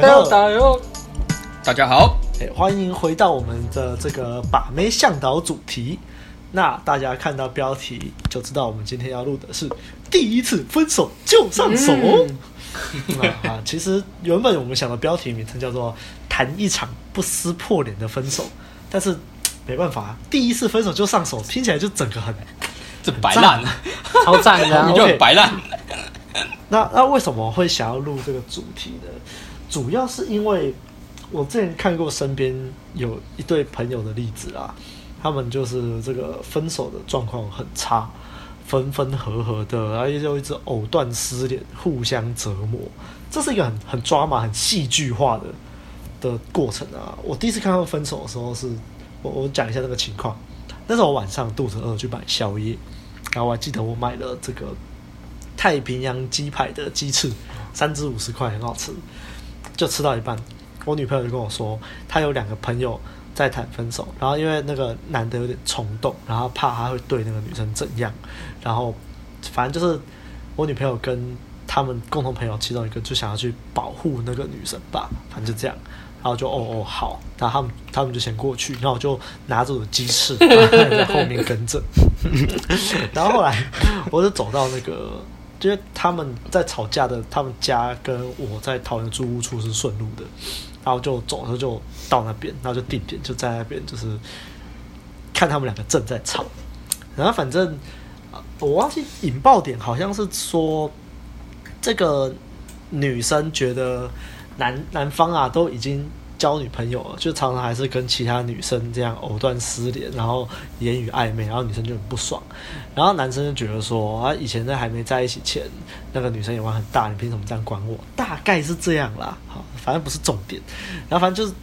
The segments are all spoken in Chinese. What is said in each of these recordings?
大家好，哎，欢迎回到我们的这个把妹向导主题。那大家看到标题就知道，我们今天要录的是第一次分手就上手。嗯、啊，其实原本我们想的标题名称叫做“谈一场不撕破脸的分手”，但是没办法，第一次分手就上手，听起来就整个很这白烂，超赞的，就白烂。那那为什么会想要录这个主题呢？主要是因为我之前看过身边有一对朋友的例子啊，他们就是这个分手的状况很差，分分合合的，然后就一直藕断丝连，互相折磨。这是一个很很抓马、很戏剧化的的过程啊！我第一次看到分手的时候是，是我我讲一下那个情况。那时候我晚上肚子饿去买宵夜，然后我还记得我买了这个太平洋鸡排的鸡翅，三只五十块，很好吃。就吃到一半，我女朋友就跟我说，她有两个朋友在谈分手，然后因为那个男的有点冲动，然后怕他会对那个女生怎样，然后反正就是我女朋友跟他们共同朋友其中一个就想要去保护那个女生吧，反正就这样，然后就哦哦好，然后他们他们就先过去，然后我就拿着我的鸡翅然后在后面跟着，然后后来我就走到那个。就是他们在吵架的，他们家跟我在桃园租屋处是顺路的，然后就走的时候就到那边，然后就定点就在那边，就是看他们两个正在吵，然后反正我忘记引爆点好像是说这个女生觉得男男方啊都已经。交女朋友了，就常常还是跟其他女生这样藕断丝连，然后言语暧昧，然后女生就很不爽，然后男生就觉得说啊，以前在还没在一起前，那个女生眼光很大，你凭什么这样管我？大概是这样啦，好，反正不是重点。然后反正就是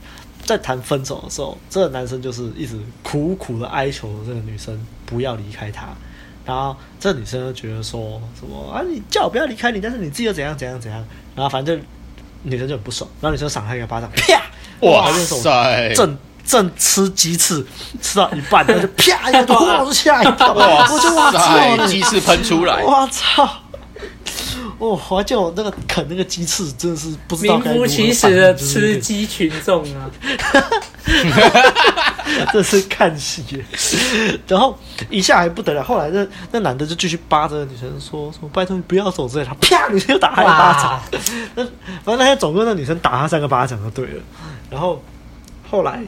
在谈分手的时候，这个男生就是一直苦苦的哀求这个女生不要离开他，然后这女生就觉得说什么啊，你叫我不要离开你，但是你自己又怎样怎样怎样，然后反正就女生就很不爽，然后女生赏他一个巴掌，啪！哇塞！正正吃鸡翅，吃到一半，他就啪一下，我就吓一跳，我就哇塞，鸡翅喷出来，我操！哦，我叫我那个啃那个鸡翅，真的是不知道。名副其实的吃鸡群众啊！这是看戏，然后一下还不得了，后来那那男的就继续扒着女生说：“说拜托你不要走之类。”他啪，女生又打他一巴掌。那反正那天总共那女生打他三个巴掌就对了。然后后来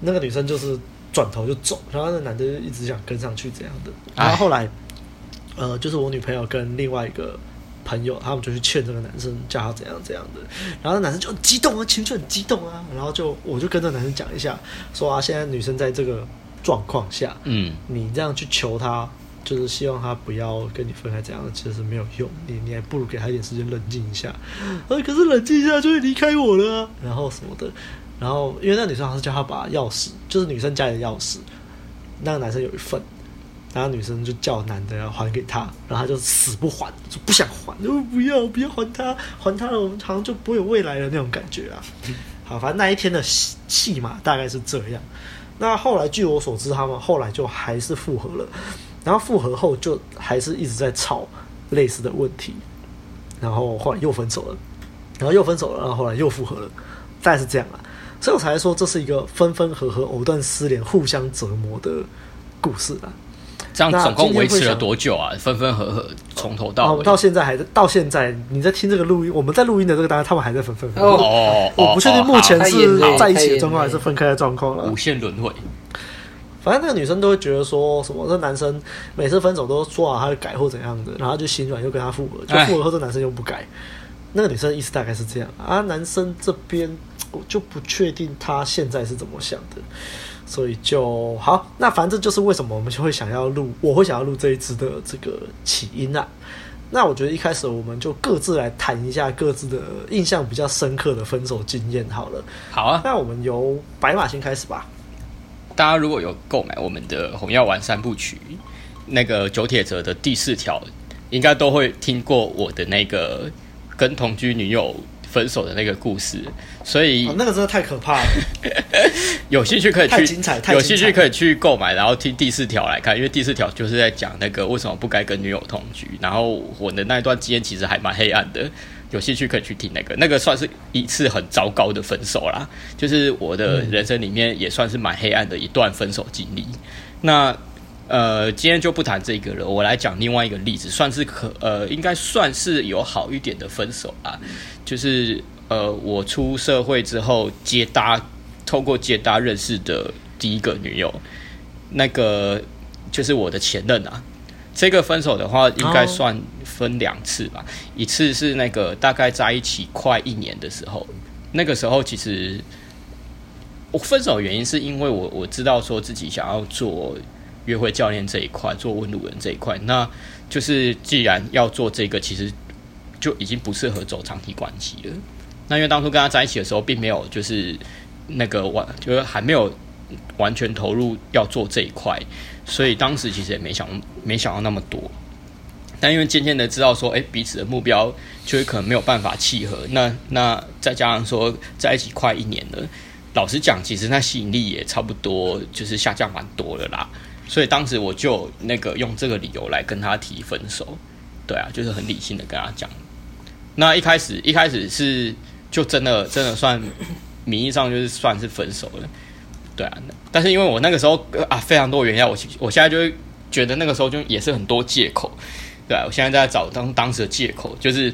那个女生就是转头就走，然后那男的就一直想跟上去这样的。然后后来呃，就是我女朋友跟另外一个朋友，他们就去劝这个男生，叫他怎样怎样的。然后那男生就很激动啊，情绪很激动啊。然后就我就跟这个男生讲一下，说啊，现在女生在这个状况下，嗯，你这样去求他，就是希望他不要跟你分开，怎样的其实没有用。你你还不如给他一点时间冷静一下。呃，可是冷静一下就会离开我了啊，然后什么的。然后因为那女生好像是叫他把钥匙，就是女生家里的钥匙，那个男生有一份。然后女生就叫男的要还给他，然后他就死不还，就不想还，就不要不要还他，还他了我们好像就不会有未来的那种感觉啊。好，反正那一天的戏码大概是这样。那后来据我所知，他们后来就还是复合了，然后复合后就还是一直在吵类似的问题，然后后来又分手了，然后又分手了，然后后来又复合了，大概是这样啊。所以我才说这是一个分分合合、藕断丝连、互相折磨的故事啊。这样总共维持了多久啊？分分合合，从头到尾，到现在还在。到现在你在听这个录音，我们在录音的这个当下，他们还在分分合合。哦，我不确定目前是在一起的状况还是分开的状况了。无限轮回。反正那个女生都会觉得说什么，这男生每次分手都说好他会改或怎样的，然后就心软又跟他复合，就复合后这男生又不改。那个女生的意思大概是这样啊，男生这边我就不确定他现在是怎么想的。所以就好，那反正就是为什么我们就会想要录，我会想要录这一支的这个起因啊。那我觉得一开始我们就各自来谈一下各自的印象比较深刻的分手经验好了。好啊，那我们由白马先开始吧。大家如果有购买我们的《红药丸三部曲》那个九铁则的第四条，应该都会听过我的那个跟同居女友。分手的那个故事，所以、哦、那个真的太可怕了。有兴趣可以去，太精彩，太精彩，有兴趣可以去购买，然后听第四条来看，因为第四条就是在讲那个为什么不该跟女友同居。然后我的那一段经验其实还蛮黑暗的，有兴趣可以去听那个，那个算是一次很糟糕的分手啦，就是我的人生里面也算是蛮黑暗的一段分手经历。那呃，今天就不谈这个了，我来讲另外一个例子，算是可呃，应该算是有好一点的分手啊，就是呃，我出社会之后接搭，透过接搭认识的第一个女友，那个就是我的前任啊。这个分手的话，应该算分两次吧，一次是那个大概在一起快一年的时候，那个时候其实我分手原因是因为我我知道说自己想要做。约会教练这一块，做问路人这一块，那就是既然要做这个，其实就已经不适合走长期关系了。那因为当初跟他在一起的时候，并没有就是那个完，就是还没有完全投入要做这一块，所以当时其实也没想没想到那么多。但因为渐渐的知道说，哎，彼此的目标就是可能没有办法契合。那那再加上说在一起快一年了，老实讲，其实那吸引力也差不多就是下降蛮多了啦。所以当时我就那个用这个理由来跟他提分手，对啊，就是很理性的跟他讲。那一开始一开始是就真的真的算名义上就是算是分手了，对啊。但是因为我那个时候啊非常多原因，我我现在就觉得那个时候就也是很多借口，对啊。我现在在找当当时的借口，就是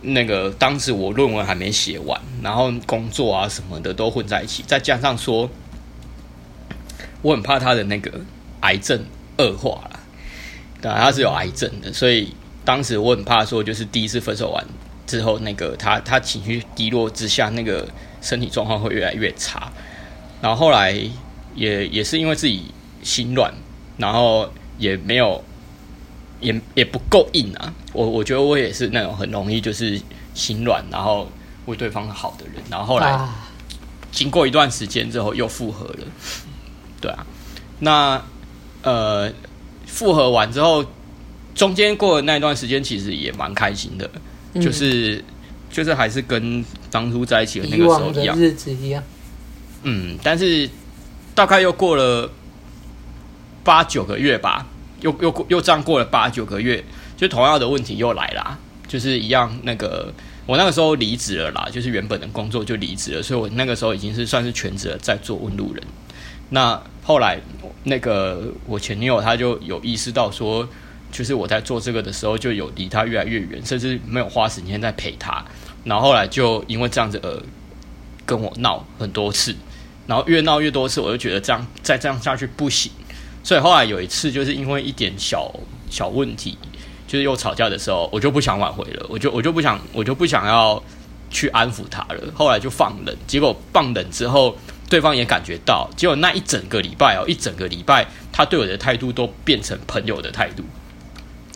那个当时我论文还没写完，然后工作啊什么的都混在一起，再加上说我很怕他的那个。癌症恶化了，对啊，他是有癌症的，所以当时我很怕说，就是第一次分手完之后，那个他他情绪低落之下，那个身体状况会越来越差。然后后来也也是因为自己心软，然后也没有也也不够硬啊。我我觉得我也是那种很容易就是心软，然后为对方好的人。然后后来经过一段时间之后又复合了，对啊，那。呃，复合完之后，中间过的那一段时间，其实也蛮开心的，嗯、就是就是还是跟当初在一起的那个时候一样，日子一样。嗯，但是大概又过了八九个月吧，又又又这样过了八九个月，就同样的问题又来啦，就是一样那个我那个时候离职了啦，就是原本的工作就离职了，所以我那个时候已经是算是全职的在做问路人。那后来，那个我前女友她就有意识到说，就是我在做这个的时候，就有离她越来越远，甚至没有花时间在陪她。然后后来就因为这样子而跟我闹很多次，然后越闹越多次，我就觉得这样再这样下去不行。所以后来有一次，就是因为一点小小问题，就是又吵架的时候，我就不想挽回了，我就我就不想我就不想要去安抚她了。后来就放冷，结果放冷之后。对方也感觉到，结果那一整个礼拜哦，一整个礼拜，他对我的态度都变成朋友的态度，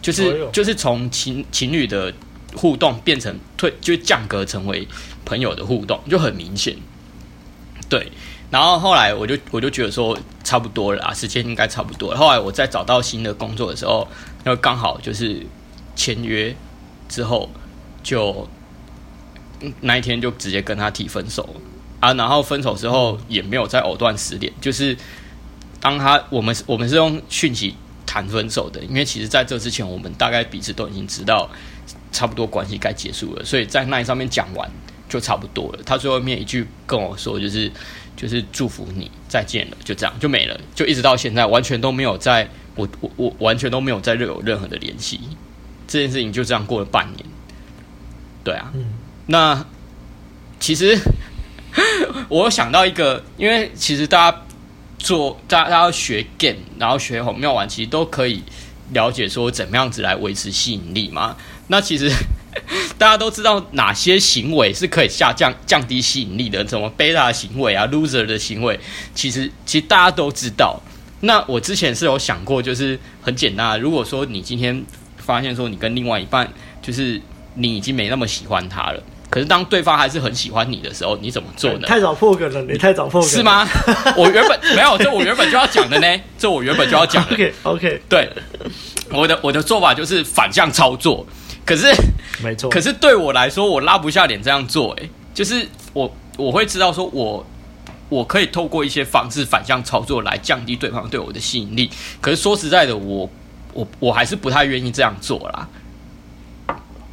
就是就是从情情侣的互动变成退，就降格成为朋友的互动，就很明显。对，然后后来我就我就觉得说差不多了啊，时间应该差不多了。后来我再找到新的工作的时候，然后刚好就是签约之后，就那一天就直接跟他提分手。啊，然后分手之后也没有再藕断丝连，就是当他我们我们是用讯息谈分手的，因为其实在这之前我们大概彼此都已经知道差不多关系该结束了，所以在那上面讲完就差不多了。他最后面一句跟我说就是就是祝福你再见了，就这样就没了，就一直到现在完全都没有在我我我完全都没有再有任何的联系，这件事情就这样过了半年。对啊，嗯、那其实。我想到一个，因为其实大家做，大家要学 game，然后学红药丸，其实都可以了解说怎么样子来维持吸引力嘛。那其实 大家都知道哪些行为是可以下降降低吸引力的，什么贝塔行为啊，loser 的行为，其实其实大家都知道。那我之前是有想过，就是很简单，如果说你今天发现说你跟另外一半，就是你已经没那么喜欢他了。可是当对方还是很喜欢你的时候，你怎么做呢？太早破梗了，你太早破梗了。是吗？我原本没有，这我原本就要讲的呢，这我原本就要讲的。OK OK，对，我的我的做法就是反向操作。可是没错，可是对我来说，我拉不下脸这样做。哎，就是我我会知道说我我可以透过一些方式反向操作来降低对方对我的吸引力。可是说实在的，我我我还是不太愿意这样做啦。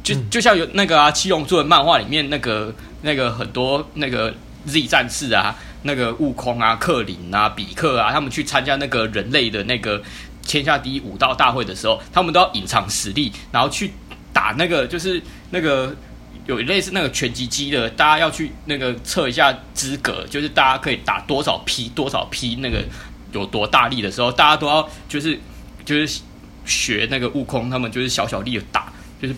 就就像有那个啊，七龙珠的漫画里面那个那个很多那个 Z 战士啊，那个悟空啊、克林啊、比克啊，他们去参加那个人类的那个天下第一武道大会的时候，他们都要隐藏实力，然后去打那个就是那个有类似那个拳击机的，大家要去那个测一下资格，就是大家可以打多少劈多少劈，那个有多大力的时候，大家都要就是就是学那个悟空，他们就是小小力的打，就是。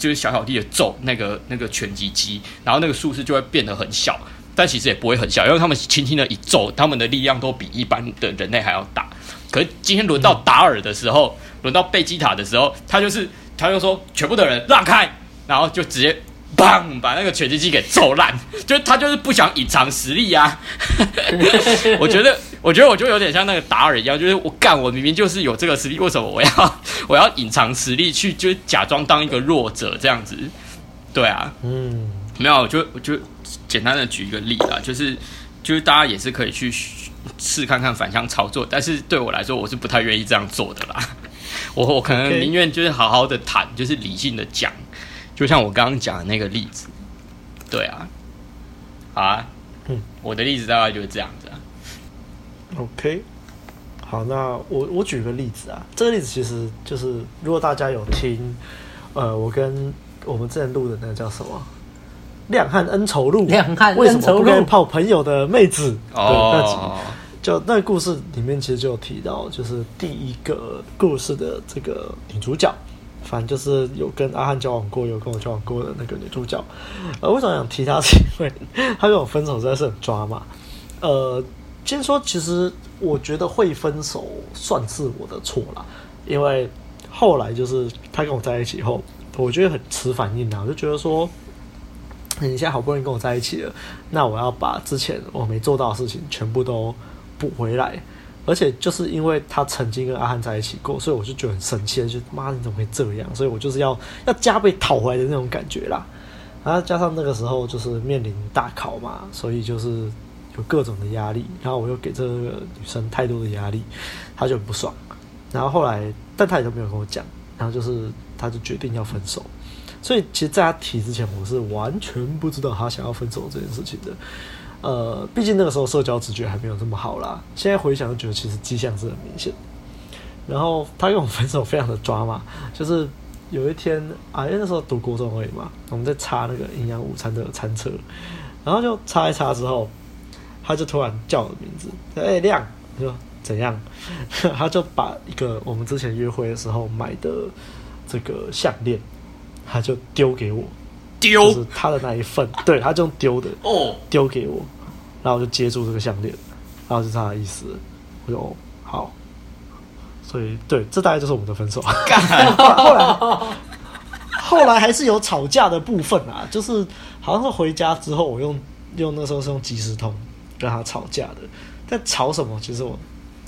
就是小小弟的揍那个那个拳击机，然后那个术式就会变得很小，但其实也不会很小，因为他们轻轻的一揍，他们的力量都比一般的人类还要大。可是今天轮到达尔的时候，轮到贝吉塔的时候，他就是他就说全部的人让开，然后就直接。砰！把那个拳击机给揍烂，就他就是不想隐藏实力啊。我觉得，我觉得我就有点像那个达尔一样，就是我干，我明明就是有这个实力，为什么我要 我要隐藏实力去，就假装当一个弱者这样子？对啊，嗯，没有，我就我就简单的举一个例子啊，就是就是大家也是可以去试看看反向操作，但是对我来说，我是不太愿意这样做的啦。我我可能宁愿就是好好的谈，就是理性的讲。就像我刚刚讲的那个例子，对啊，好啊，嗯，我的例子大概就是这样子啊。OK，好，那我我举个例子啊，这个例子其实就是，如果大家有听，呃，我跟我们之前录的那个叫什么《亮汉恩仇录》，亮汉为什么不跟泡朋友的妹子？哦，那集就那故事里面其实就有提到，就是第一个故事的这个女主角。反正就是有跟阿汉交往过，有跟我交往过的那个女主角。呃，为什么想提她？是因为她跟我分手实在是很抓马。呃，先说，其实我觉得会分手算是我的错啦，因为后来就是她跟我在一起后，我觉得很迟反应啊，我就觉得说，你现在好不容易跟我在一起了，那我要把之前我没做到的事情全部都补回来。而且就是因为他曾经跟阿汉在一起过，所以我就觉得很生气，就妈你怎么会这样？所以我就是要要加倍讨回来的那种感觉啦。然后加上那个时候就是面临大考嘛，所以就是有各种的压力。然后我又给这个女生太多的压力，她就很不爽。然后后来，但她也都没有跟我讲。然后就是她就决定要分手。所以其实，在她提之前，我是完全不知道她想要分手这件事情的。呃，毕竟那个时候社交直觉还没有这么好啦。现在回想，就觉得其实迹象是很明显。然后他跟我分手非常的抓马，就是有一天啊，因为那时候读国中而已嘛，我们在擦那个营养午餐的餐车，然后就擦一擦之后，他就突然叫我的名字，哎、亮，我说怎样？他就把一个我们之前约会的时候买的这个项链，他就丢给我。丢就是他的那一份，对，他就丢的哦，丢给我，然后我就接住这个项链，然后就是他的意思，我就好，所以对，这大概就是我们的分手。后来后来还是有吵架的部分啊，就是好像是回家之后，我用用那时候是用即时通跟他吵架的，在吵什么？其实我。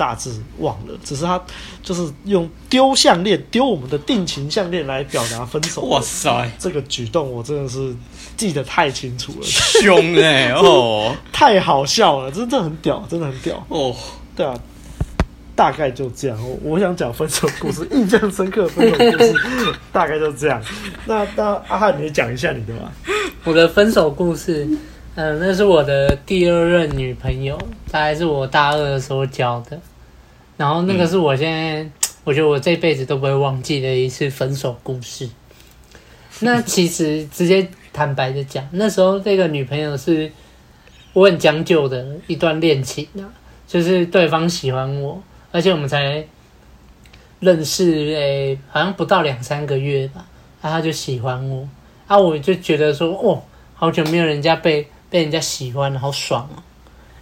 大致忘了，只是他就是用丢项链、丢我们的定情项链来表达分手。哇塞，这个举动我真的是记得太清楚了，凶哎、欸、哦，太好笑了，真的很屌，真的很屌哦。对啊，大概就这样。我想讲分手故事，印象深刻分手故事大概就这样。那那阿汉，你讲一下你的吧。我的分手故事。嗯，那是我的第二任女朋友，大概是我大二的时候交的。然后那个是我现在，嗯、我觉得我这辈子都不会忘记的一次分手故事。那其实直接坦白的讲，那时候这个女朋友是我很将就的一段恋情啊，就是对方喜欢我，而且我们才认识诶、欸，好像不到两三个月吧，然后他就喜欢我，啊，我就觉得说，哦，好久没有人家被。被人家喜欢，好爽啊！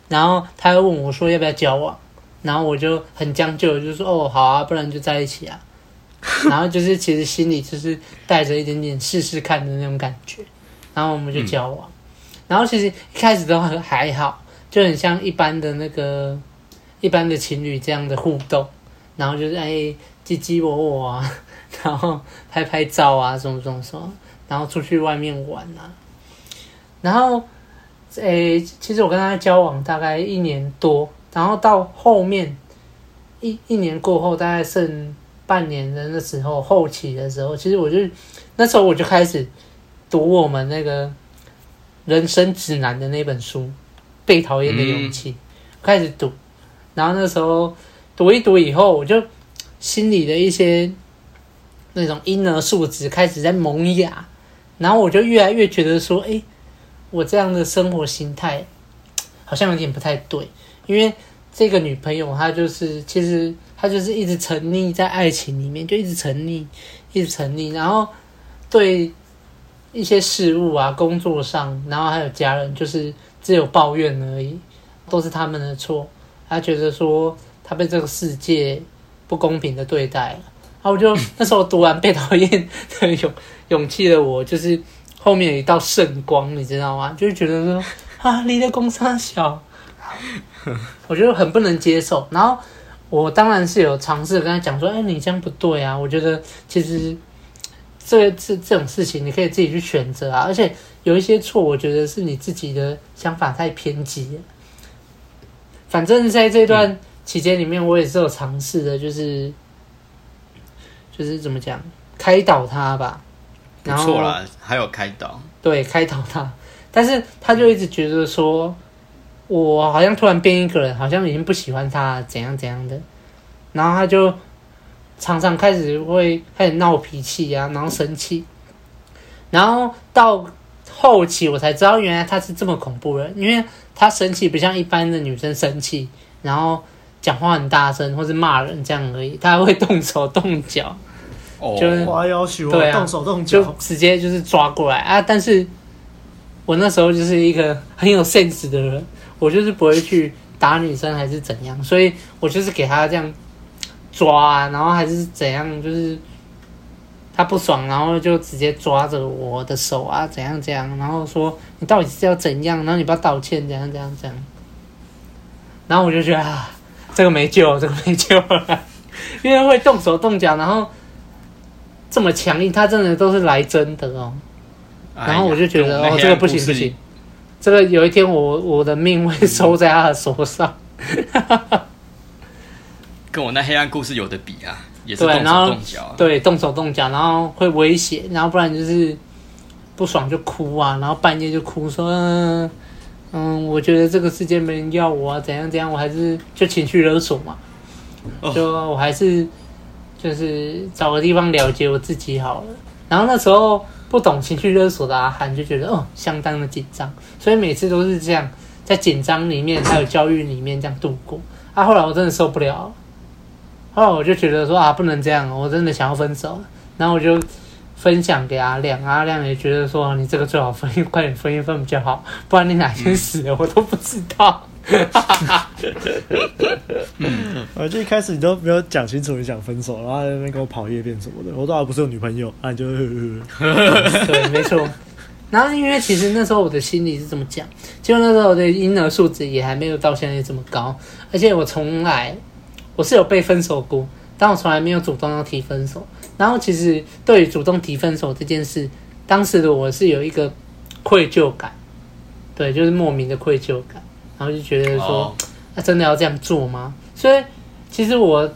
然后他又问我说要不要交往，然后我就很将就，就说哦好啊，不然就在一起啊。然后就是其实心里就是带着一点点试试看的那种感觉，然后我们就交往。嗯、然后其实一开始都很还好，就很像一般的那个一般的情侣这样的互动，然后就是哎唧唧我我啊，然后拍拍照啊，什么什么什么，然后出去外面玩啊，然后。诶、欸，其实我跟他交往大概一年多，然后到后面一一年过后，大概剩半年的那时候后期的时候，其实我就那时候我就开始读我们那个人生指南的那本书《被讨厌的勇气》，嗯、开始读，然后那时候读一读以后，我就心里的一些那种婴儿素质开始在萌芽，然后我就越来越觉得说，哎，我这样的生活心态好像有点不太对，因为。这个女朋友，她就是其实她就是一直沉溺在爱情里面，就一直沉溺，一直沉溺，然后对一些事物啊、工作上，然后还有家人，就是只有抱怨而已，都是他们的错。她觉得说她被这个世界不公平的对待了，然后我就那时候读完《被讨厌的勇勇气》的我，就是后面有一道圣光，你知道吗？就是觉得说啊，你的公差小。我觉得很不能接受，然后我当然是有尝试跟他讲说：“哎，你这样不对啊！我觉得其实这这这种事情你可以自己去选择啊，而且有一些错，我觉得是你自己的想法太偏激了。反正在这段期间里面，我也是有尝试的，就是就是怎么讲，开导他吧。不错啦，还有开导，对，开导他，但是他就一直觉得说。我好像突然变一个人，好像已经不喜欢他怎样怎样的，然后他就常常开始会开始闹脾气啊，然后生气，然后到后期我才知道原来他是这么恐怖人，因为他生气不像一般的女生生气，然后讲话很大声或是骂人这样而已，他还会动手动脚，就是花要求对啊，动手动脚，就直接就是抓过来。啊！但是我那时候就是一个很有 sense 的人。我就是不会去打女生还是怎样，所以我就是给他这样抓啊，然后还是怎样，就是他不爽，然后就直接抓着我的手啊，怎样怎样，然后说你到底是要怎样，然后你不要道歉，怎样怎样。怎样，然后我就觉得啊，这个没救，这个没救了，因为会动手动脚，然后这么强硬，他真的都是来真的哦，然后我就觉得哦，这个不行不行。这个有一天我我的命会收在他的手上，跟我那黑暗故事有的比啊，也是动手动脚啊，对，动手动脚，然后会威胁，然后不然就是不爽就哭啊，然后半夜就哭说，嗯，嗯，我觉得这个世界没人要我啊，怎样怎样，我还是就情绪勒索嘛，就我还是就是找个地方了结我自己好了，然后那时候。不懂情绪勒索的阿涵就觉得哦，相当的紧张，所以每次都是这样，在紧张里面还有焦虑里面这样度过。啊，后来我真的受不了，后来我就觉得说啊，不能这样，我真的想要分手。然后我就分享给阿亮，阿亮也觉得说你这个最好分，快点分一分比较好，不然你哪天死了我都不知道。哈哈哈，嗯，我就一开始你都没有讲清楚你想分手，然后在那边给我跑夜店什么的，我都还不是有女朋友，啊，你就呵呵呵，对，没错。然后因为其实那时候我的心里是这么讲，就那时候我的婴儿素质也还没有到现在这么高，而且我从来我是有被分手过，但我从来没有主动要提分手。然后其实对于主动提分手这件事，当时的我是有一个愧疚感，对，就是莫名的愧疚感。然后就觉得说，那真的要这样做吗？所以其实我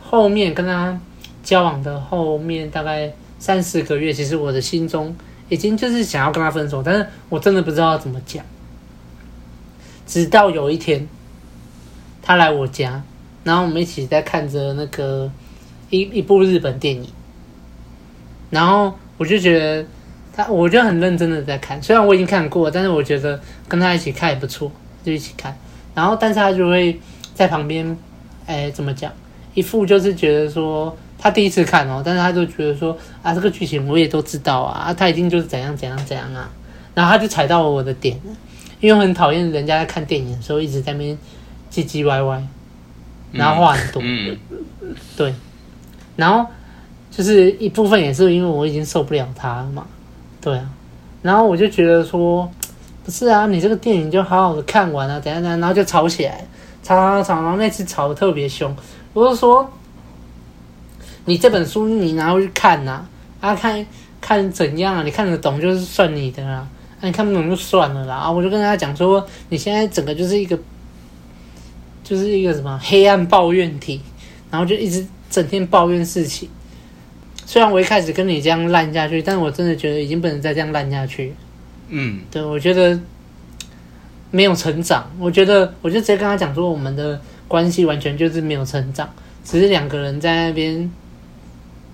后面跟他交往的后面大概三四个月，其实我的心中已经就是想要跟他分手，但是我真的不知道要怎么讲。直到有一天，他来我家，然后我们一起在看着那个一一部日本电影，然后我就觉得。他我就很认真的在看，虽然我已经看过，但是我觉得跟他一起看也不错，就一起看。然后，但是他就会在旁边，哎，怎么讲？一副就是觉得说他第一次看哦，但是他就觉得说啊，这个剧情我也都知道啊，他一定就是怎样怎样怎样啊。然后他就踩到了我的点了，因为我很讨厌人家在看电影的时候一直在那边唧唧歪歪，然后话很多。嗯嗯、对，然后就是一部分也是因为我已经受不了他了嘛。对啊，然后我就觉得说，不是啊，你这个电影就好好的看完啊，等下等下，然后就吵起来，吵吵吵，然后那次吵得特别凶。我就说，你这本书你拿回去看呐，啊看看怎样啊？你看得懂就是算你的啦，啊你看不懂就算了啦。啊，我就跟他讲说，你现在整个就是一个，就是一个什么黑暗抱怨体，然后就一直整天抱怨事情。虽然我一开始跟你这样烂下去，但我真的觉得已经不能再这样烂下去。嗯，对，我觉得没有成长。我觉得，我就直接跟他讲说，我们的关系完全就是没有成长，只是两个人在那边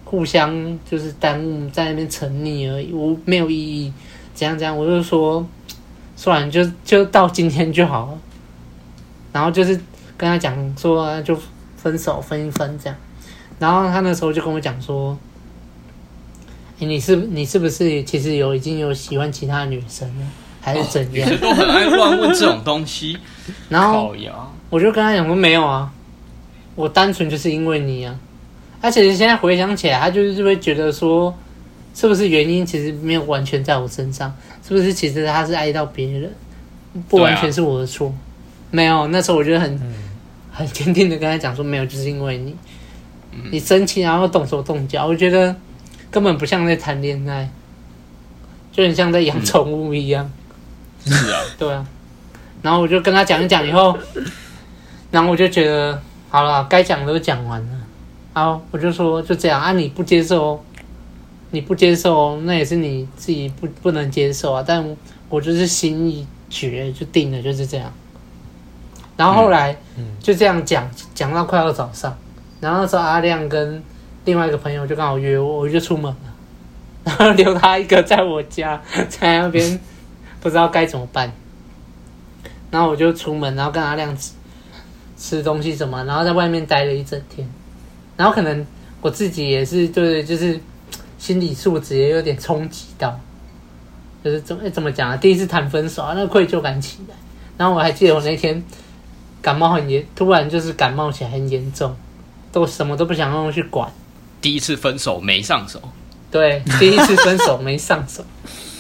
互相就是耽误，在那边沉溺而已，我没有意义。怎样怎样，我就说，算了，就就到今天就好了。然后就是跟他讲说，就分手分一分这样。然后他那时候就跟我讲说。欸、你是你是不是其实有已经有喜欢其他女生了，还是怎样？都很爱乱问这种东西。然后我就跟他讲说没有啊，我单纯就是因为你啊。而且现在回想起来，他就是会觉得说，是不是原因其实没有完全在我身上？是不是其实他是爱到别人，不完全是我的错？没有，那时候我就很很坚定的跟他讲说没有，就是因为你，你生气然后动手动脚，我觉得。根本不像在谈恋爱，就很像在养宠物一样。嗯、是啊，对啊。然后我就跟他讲一讲以后，然后我就觉得好了，该讲的都讲完了。然后，我就说就这样啊，你不接受，你不接受，那也是你自己不不能接受啊。但我就是心一决就定了，就是这样。然后后来就这样讲讲到快要早上，然后那时候阿亮跟。另外一个朋友就刚好约我，我就出门了，然 后留他一个在我家，在那边不知道该怎么办。然后我就出门，然后跟阿亮吃吃东西什么，然后在外面待了一整天。然后可能我自己也是，对，就是心理素质也有点冲击到，就是怎么怎么讲啊？第一次谈分手啊，那个愧疚感起来。然后我还记得我那天感冒很严，突然就是感冒起来很严重，都什么都不想让我去管。第一次分手没上手，对，第一次分手没上手。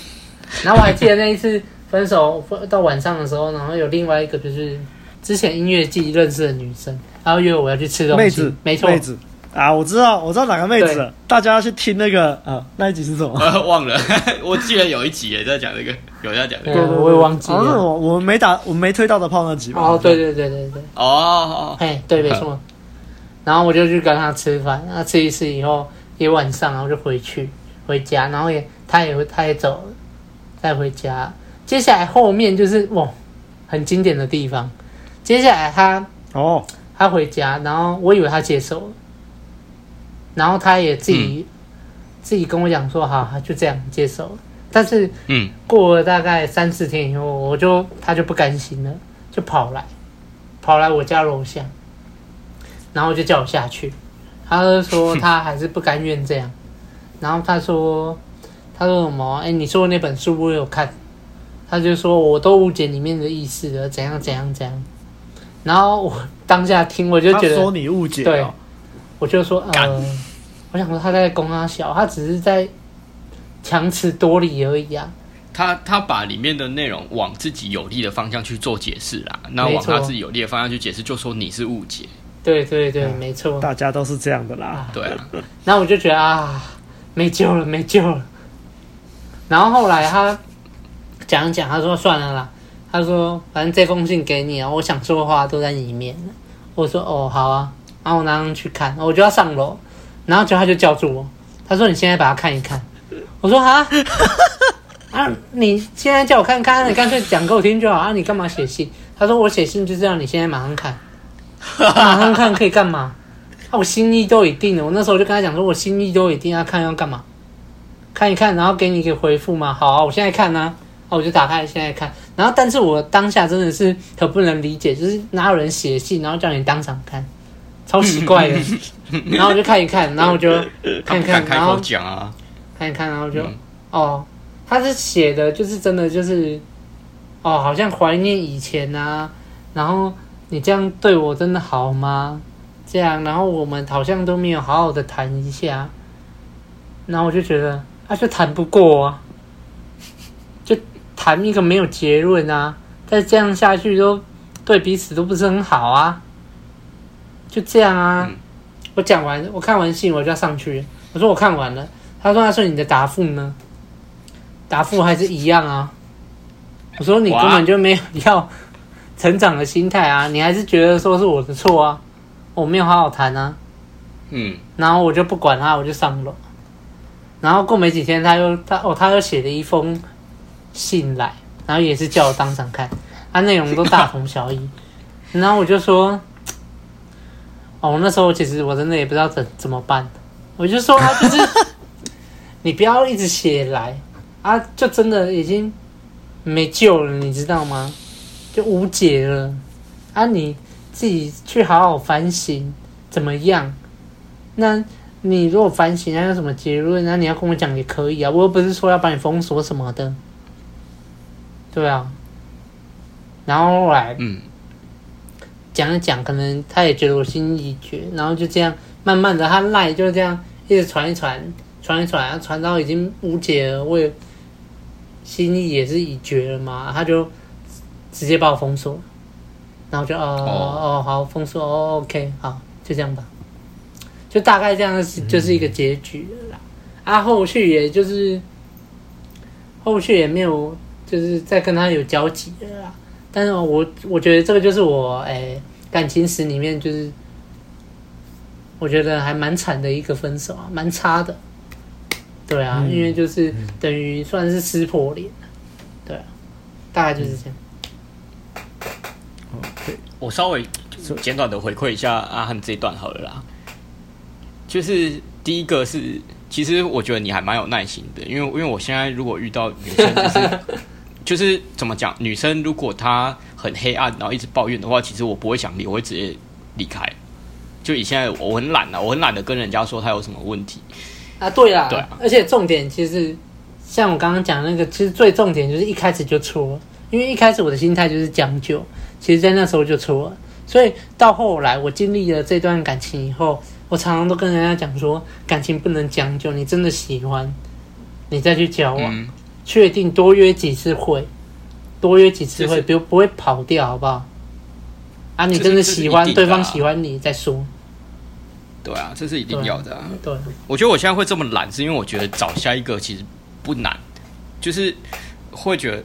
然后我还记得那一次分手到晚上的时候，然后有另外一个就是之前音乐季认识的女生，然后约我要去吃东西。妹子，没错，妹子啊，我知道，我知道哪个妹子。大家要去听那个啊，那一集是什么？呃，忘了，我记得有一集也在讲这个，有在讲这个，对，我也忘记了。好像是我我没打，我没推到的炮那集吧？哦，对对对对对，哦，哎，对，没错。然后我就去跟他吃饭，然后吃一次以后一晚上，然后就回去回家，然后也他也会他也走了，再回家。接下来后面就是哇，很经典的地方。接下来他哦，他回家，然后我以为他接受了，然后他也自己、嗯、自己跟我讲说，好，就这样接受了。但是嗯，过了大概三四天以后，我就他就不甘心了，就跑来跑来我家楼下。然后就叫我下去，他就说他还是不甘愿这样，然后他说他说什么？哎，你说的那本书我有看，他就说我都误解里面的意思了，怎样怎样怎样。然后我当下听我就觉得，他说你误解了，对，我就说呃，我想说他在供他小，他只是在强词夺理而已啊。他他把里面的内容往自己有利的方向去做解释啦，那往他自己有利的方向去解释，就说你是误解。对对对，没错，大家都是这样的啦。啊对啊，然后我就觉得啊，没救了，没救了。然后后来他讲讲，他说算了啦，他说反正这封信给你啊，我想说的话都在里面。我说哦，好啊，然后我拿上去看，我就要上楼，然后就他就叫住我，他说你现在把它看一看。我说啊 啊，你现在叫我看看，你干脆讲给我听就好啊，你干嘛写信？他说我写信就是让你现在马上看。马上看可以干嘛？啊，我心意都已定了。我那时候就跟他讲说，我心意都已定，要看要干嘛？看一看，然后给你一个回复嘛。好啊，我现在看呢。啊，我就打开现在看。然后，但是我当下真的是很不能理解，就是哪有人写信，然后叫你当场看，超奇怪的。然后我就看一看，然后我就看一看，然后讲啊，看一看，然后就哦，他是写的，就是真的就是哦，好像怀念以前啊，然后。你这样对我真的好吗？这样，然后我们好像都没有好好的谈一下，然后我就觉得，啊，就谈不过啊，就谈一个没有结论啊，再这样下去都对彼此都不是很好啊，就这样啊。我讲完，我看完信我就要上去，我说我看完了，他说他说你的答复呢？答复还是一样啊。我说你根本就没有要。成长的心态啊，你还是觉得说是我的错啊？我没有好好谈啊，嗯，然后我就不管他，我就上楼。然后过没几天，他又他哦，他又写了一封信来，然后也是叫我当场看，他内容都大同小异。然后我就说，哦，那时候其实我真的也不知道怎怎么办，我就说啊，就是 你不要一直写来啊，就真的已经没救了，你知道吗？就无解了啊，你自己去好好反省怎么样？那。你如果反省，那有什么结论？那你要跟我讲也可以啊，我又不是说要把你封锁什么的，对啊。然后后来，嗯，讲一讲，可能他也觉得我心意已决，然后就这样慢慢的，他赖就这样一直传一传，传一传，传到已经无解了，我也心意也是已决了嘛，他就直接把我封锁，然后就哦哦哦好封锁哦，OK 好，就这样吧。就大概这样子，就是一个结局了啦。嗯、啊，后续也就是后续也没有，就是再跟他有交集了啦。但是我我觉得这个就是我哎、欸、感情史里面就是我觉得还蛮惨的一个分手啊，蛮差的。对啊，嗯、因为就是等于算是撕破脸。对啊，大概就是这样。我稍微简短的回馈一下阿汉这一段好了啦。就是第一个是，其实我觉得你还蛮有耐心的，因为因为我现在如果遇到女生，就是 就是怎么讲，女生如果她很黑暗，然后一直抱怨的话，其实我不会想理，我会直接离开。就以现在我很懒啊，我很懒得跟人家说她有什么问题啊。对啦，对啊，而且重点其实像我刚刚讲那个，其实最重点就是一开始就错，因为一开始我的心态就是将就，其实在那时候就错了，所以到后来我经历了这段感情以后。我常常都跟人家讲说，感情不能将就，你真的喜欢，你再去交往，确、嗯、定多约几次会，多约几次会，不不会跑掉，好不好？啊，你真的喜欢，对方喜欢你再说。对啊，这是一定要的、啊。对，我觉得我现在会这么懒，是因为我觉得找下一个其实不难，就是会觉得。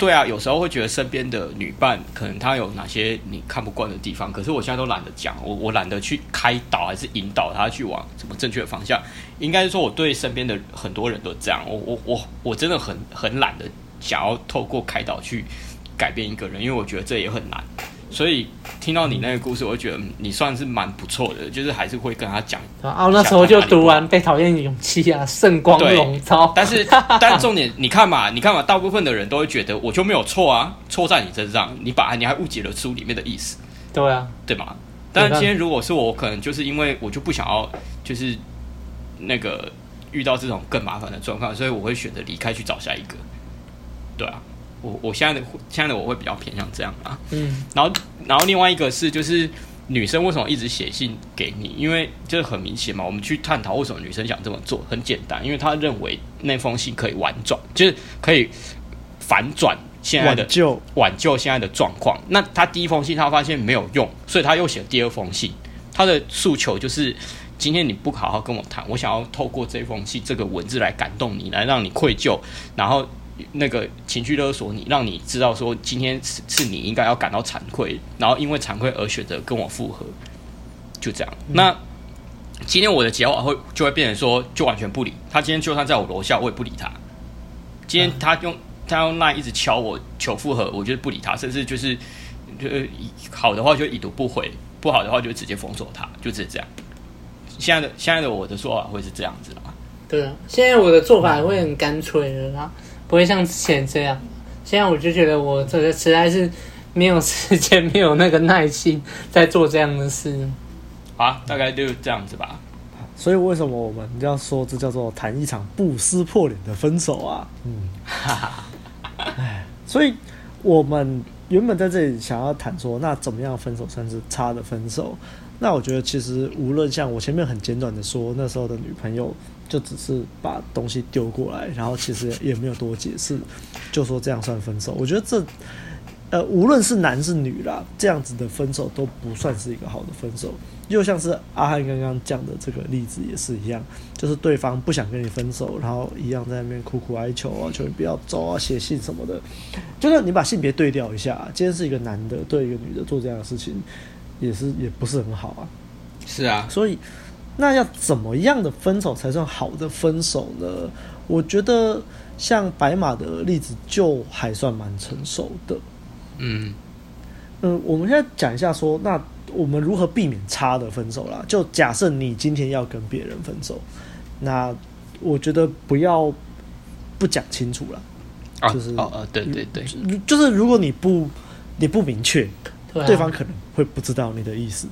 对啊，有时候会觉得身边的女伴可能她有哪些你看不惯的地方，可是我现在都懒得讲，我我懒得去开导还是引导她去往什么正确的方向。应该是说我对身边的很多人都这样，我我我我真的很很懒得想要透过开导去改变一个人，因为我觉得这也很难。所以听到你那个故事，我会觉得你算是蛮不错的，就是还是会跟他讲。哦，那时候就读完《被讨厌的勇气》啊，圣光笼罩。但是，但是重点，你看嘛，你看嘛，大部分的人都会觉得我就没有错啊，错在你身上，你把你还误解了书里面的意思。对啊，对吗？但是今天如果是我，我可能就是因为我就不想要，就是那个遇到这种更麻烦的状况，所以我会选择离开去找下一个。对啊。我我现在的现在的我会比较偏向这样啊，嗯，然后然后另外一个是就是女生为什么一直写信给你？因为就是很明显嘛，我们去探讨为什么女生想这么做，很简单，因为她认为那封信可以婉转，就是可以反转现在的挽救挽救现在的状况。那她第一封信她发现没有用，所以她又写了第二封信。她的诉求就是今天你不好好跟我谈，我想要透过这封信这个文字来感动你，来让你愧疚，然后。那个情绪勒索你，让你知道说今天是是你应该要感到惭愧，然后因为惭愧而选择跟我复合，就这样。嗯、那今天我的结果会就会变成说，就完全不理他。今天就算在我楼下，我也不理他。今天他用他用那一直敲我求复合，我就是不理他，甚至就是就是好的话就已读不回，不好的话就直接封锁他，就只是这样。现在的现在的我的说法会是这样子吗。对啊，现在我的做法会很干脆的啦。不会像之前这样，现在我就觉得我这个实在是没有时间，没有那个耐心在做这样的事。啊，大概就这样子吧。所以为什么我们要说这叫做谈一场不撕破脸的分手啊？嗯，哈哈，哎，所以我们原本在这里想要谈说，那怎么样分手算是差的分手？那我觉得其实无论像我前面很简短的说，那时候的女朋友。就只是把东西丢过来，然后其实也没有多解释，就说这样算分手。我觉得这，呃，无论是男是女啦，这样子的分手都不算是一个好的分手。又像是阿汉刚刚讲的这个例子也是一样，就是对方不想跟你分手，然后一样在那边苦苦哀求啊，求你不要走啊，写信什么的。就是你把性别对调一下，今天是一个男的对一个女的做这样的事情，也是也不是很好啊。是啊，所以。那要怎么样的分手才算好的分手呢？我觉得像白马的例子就还算蛮成熟的。嗯嗯，我们现在讲一下说，那我们如何避免差的分手啦？就假设你今天要跟别人分手，那我觉得不要不讲清楚了。啊，就是哦哦，对对对，就是如果你不你不明确，对啊对方可能会不知道你的意思，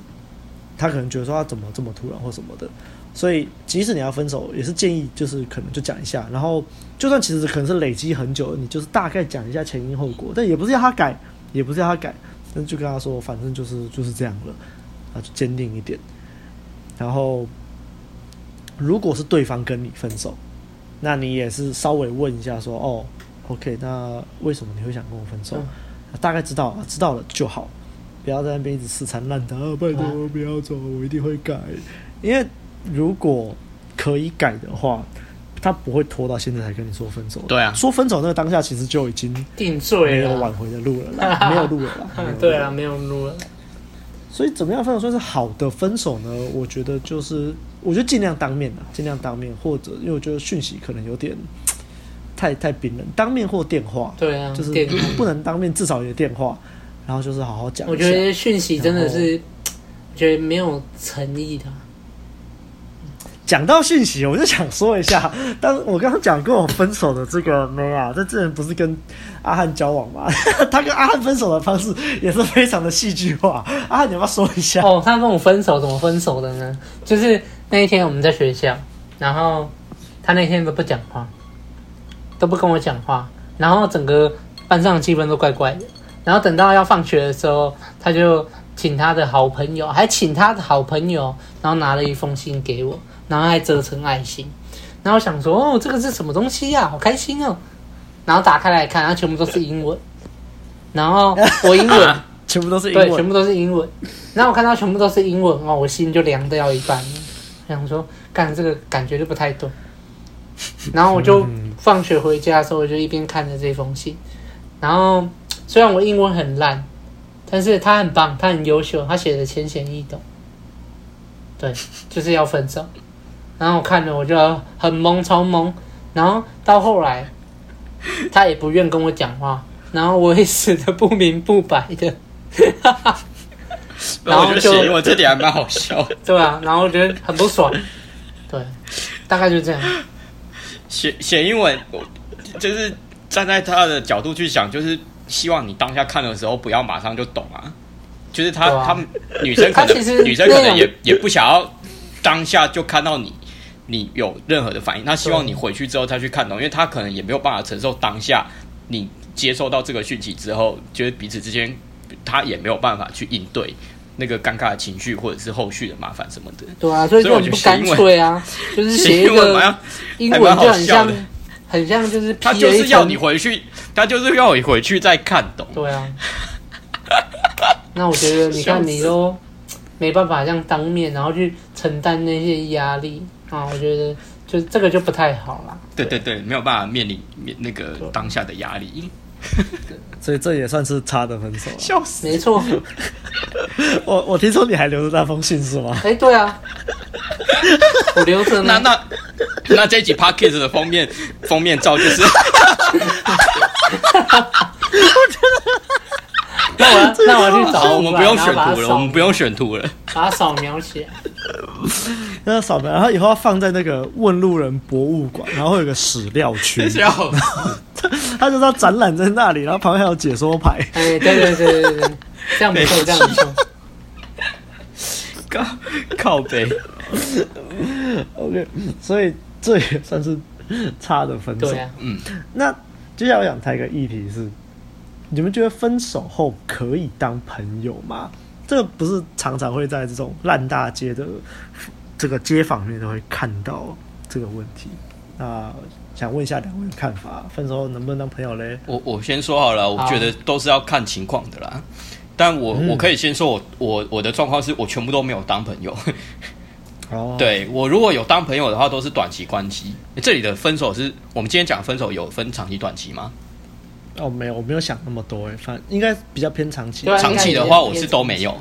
他可能觉得说他怎么这么突然或什么的，所以即使你要分手，也是建议就是可能就讲一下，然后就算其实可能是累积很久，你就是大概讲一下前因后果，但也不是要他改，也不是要他改，那就跟他说，反正就是就是这样了，啊，就坚定一点，然后如果是对方跟你分手，那你也是稍微问一下说，哦。OK，那为什么你会想跟我分手？嗯、大概知道，知道了就好，不要在那边一直死缠烂打。拜托我不要走，我一定会改。因为如果可以改的话，他不会拖到现在才跟你说分手。对啊，说分手那个当下其实就已经定罪了，没有挽回的路了啦，没有路了啦。对啊，没有路了。所以怎么样分手算是好的分手呢？我觉得就是，我觉得尽量当面啊，尽量当面，或者因为我觉得讯息可能有点。太太冰冷，当面或电话，对啊，就是不能当面，至少有电话，然后就是好好讲。我觉得讯息真的是，我觉得没有诚意的。讲到讯息，我就想说一下，当我刚刚讲跟我分手的这个妹啊，这之前不是跟阿汉交往吗？他跟阿汉分手的方式也是非常的戏剧化。阿汉，你要不要说一下？哦，他跟我分手怎么分手的呢？就是那一天我们在学校，然后他那天都不讲话。都不跟我讲话，然后整个班上的气氛都怪怪的。然后等到要放学的时候，他就请他的好朋友，还请他的好朋友，然后拿了一封信给我，然后还折成爱心。然后想说，哦，这个是什么东西呀？好开心哦！然后打开来看，然后全部都是英文。然后我英文 全部都是英文，对，全部都是英文。然后我看到全部都是英文哦，我心就凉掉一半。想说，干这个感觉就不太对。然后我就放学回家的时候，我就一边看着这封信。然后虽然我英文很烂，但是他很棒，他很优秀，他写的浅显易懂。对，就是要分手。然后我看了，我就很懵，超懵。然后到后来，他也不愿跟我讲话，然后我也死的不明不白的。然后就写英文这点还蛮好笑。对啊，然后我觉得很不爽。对，大概就这样。写写英文，我就是站在他的角度去想，就是希望你当下看的时候不要马上就懂啊。就是他，啊、他们女生可能女生可能也也不想要当下就看到你，你有任何的反应。他希望你回去之后再去看懂，因为他可能也没有办法承受当下你接受到这个讯息之后，就是彼此之间他也没有办法去应对那个尴尬的情绪或者是后续的麻烦什么的。对啊，所以就很不干脆啊，就是写一个。英文就很像，很像就是他就是要你回去，他就是要你回去再看懂。对啊，那我觉得你看你都没办法这样当面，然后去承担那些压力啊，我觉得就这个就不太好了。对对对，没有办法面临面那个当下的压力，所以这也算是差的分手。笑死，没错。我我听说你还留着那封信是吗？哎，对啊，我留着。那那。那这一集 Podcast 的封面封面照就是，那我那我去找，我们不用选图了，我们不用选图了，把它扫描起来。那扫描，然后以后要放在那个问路人博物馆，然后会有个史料区，他就是要展览在那里，然后旁边还有解说牌。哎，对对对对对，这样不错，这样不错。靠靠北。OK，所以这也算是差的分手。啊、嗯，那接下来我想谈一个议题是：你们觉得分手后可以当朋友吗？这个不是常常会在这种烂大街的这个街坊里面都会看到这个问题。那想问一下两位的看法：分手后能不能当朋友嘞？我我先说好了，我觉得都是要看情况的啦。但我、嗯、我可以先说我我我的状况是我全部都没有当朋友。哦，对，我如果有当朋友的话，都是短期关系。这里的分手是我们今天讲分手有分长期、短期吗？哦，没有，我没有想那么多诶，反正应该比较偏长期。长期的话，我是都没有。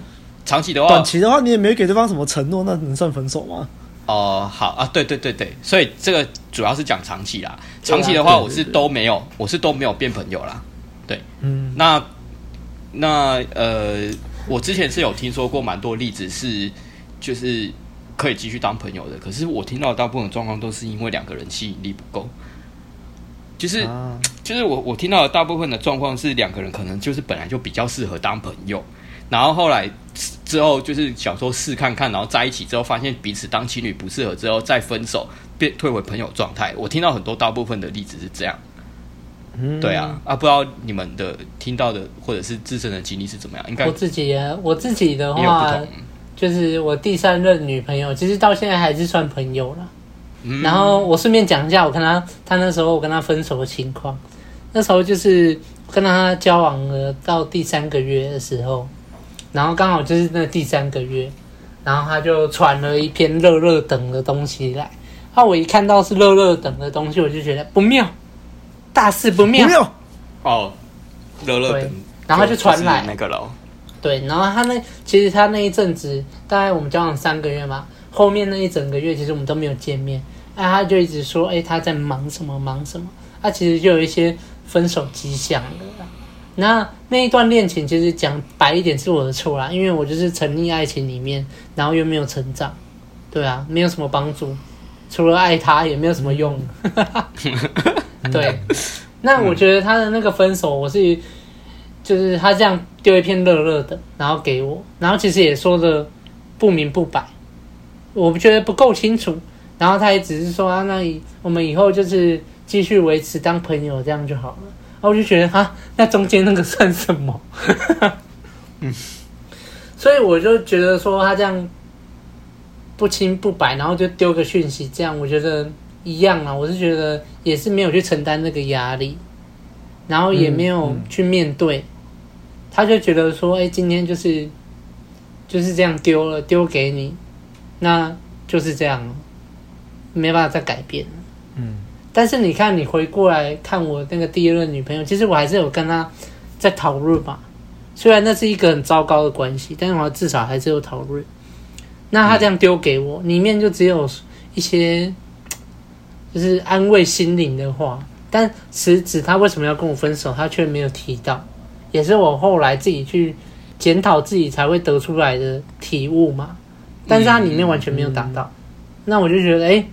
长期的话，短期的话，你也没有给对方什么承诺，那能算分手吗？哦，好啊，对对对对，所以这个主要是讲长期啦。长期的话，我是都没有，我是都没有变朋友啦。对，嗯，那那呃，我之前是有听说过蛮多例子是，就是可以继续当朋友的。可是我听到大部分状况都是因为两个人吸引力不够，就是、啊、就是我我听到的大部分的状况是两个人可能就是本来就比较适合当朋友。然后后来之后就是想说试看看，然后在一起之后发现彼此当情侣不适合，之后再分手，变退回朋友状态。我听到很多大部分的例子是这样。嗯，对啊，啊，不知道你们的听到的或者是自身的经历是怎么样？应该我自己啊，我自己的话，就是我第三任女朋友，其实到现在还是算朋友了。嗯，然后我顺便讲一下，我跟她，她那时候我跟她分手的情况。那时候就是跟她交往了到第三个月的时候。然后刚好就是那第三个月，然后他就传了一篇热热等的东西来。然后我一看到是热热等的东西，我就觉得不妙，大事不妙。不妙哦，热热等，然后就传来那个了。对，然后他那其实他那一阵子，大概我们交往三个月嘛，后面那一整个月其实我们都没有见面。哎，他就一直说，哎，他在忙什么忙什么。他其实就有一些分手迹象了。那那一段恋情，其实讲白一点是我的错啦，因为我就是沉溺爱情里面，然后又没有成长，对啊，没有什么帮助，除了爱他也没有什么用。对，那我觉得他的那个分手，我是就是他这样丢一片热热的，然后给我，然后其实也说的不明不白，我觉得不够清楚，然后他也只是说啊，那我们以后就是继续维持当朋友这样就好了。然后我就觉得哈，那中间那个算什么？嗯，所以我就觉得说他这样不清不白，然后就丢个讯息，这样我觉得一样啊。我是觉得也是没有去承担那个压力，然后也没有去面对。他就觉得说，哎，今天就是就是这样丢了，丢给你，那就是这样，没办法再改变了。嗯。但是你看，你回过来看我那个第二任女朋友，其实我还是有跟她在讨论嘛。虽然那是一个很糟糕的关系，但是我至少还是有讨论。那他这样丢给我，里面就只有一些就是安慰心灵的话，但实质他为什么要跟我分手，他却没有提到，也是我后来自己去检讨自己才会得出来的体悟嘛。但是它里面完全没有达到，那我就觉得，哎。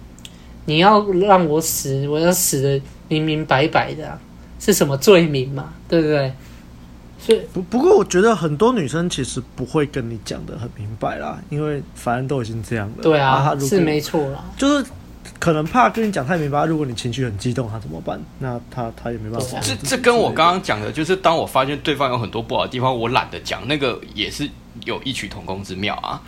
你要让我死，我要死的明明白白的，啊，是什么罪名嘛？对不对？所以不不过，我觉得很多女生其实不会跟你讲的很明白啦，因为反正都已经这样了。对啊，啊是没错啦。就是可能怕跟你讲太明白，如果你情绪很激动，他怎么办？那他他也没办法。这这跟我刚刚讲的，就是当我发现对方有很多不好的地方，我懒得讲，那个也是有异曲同工之妙啊。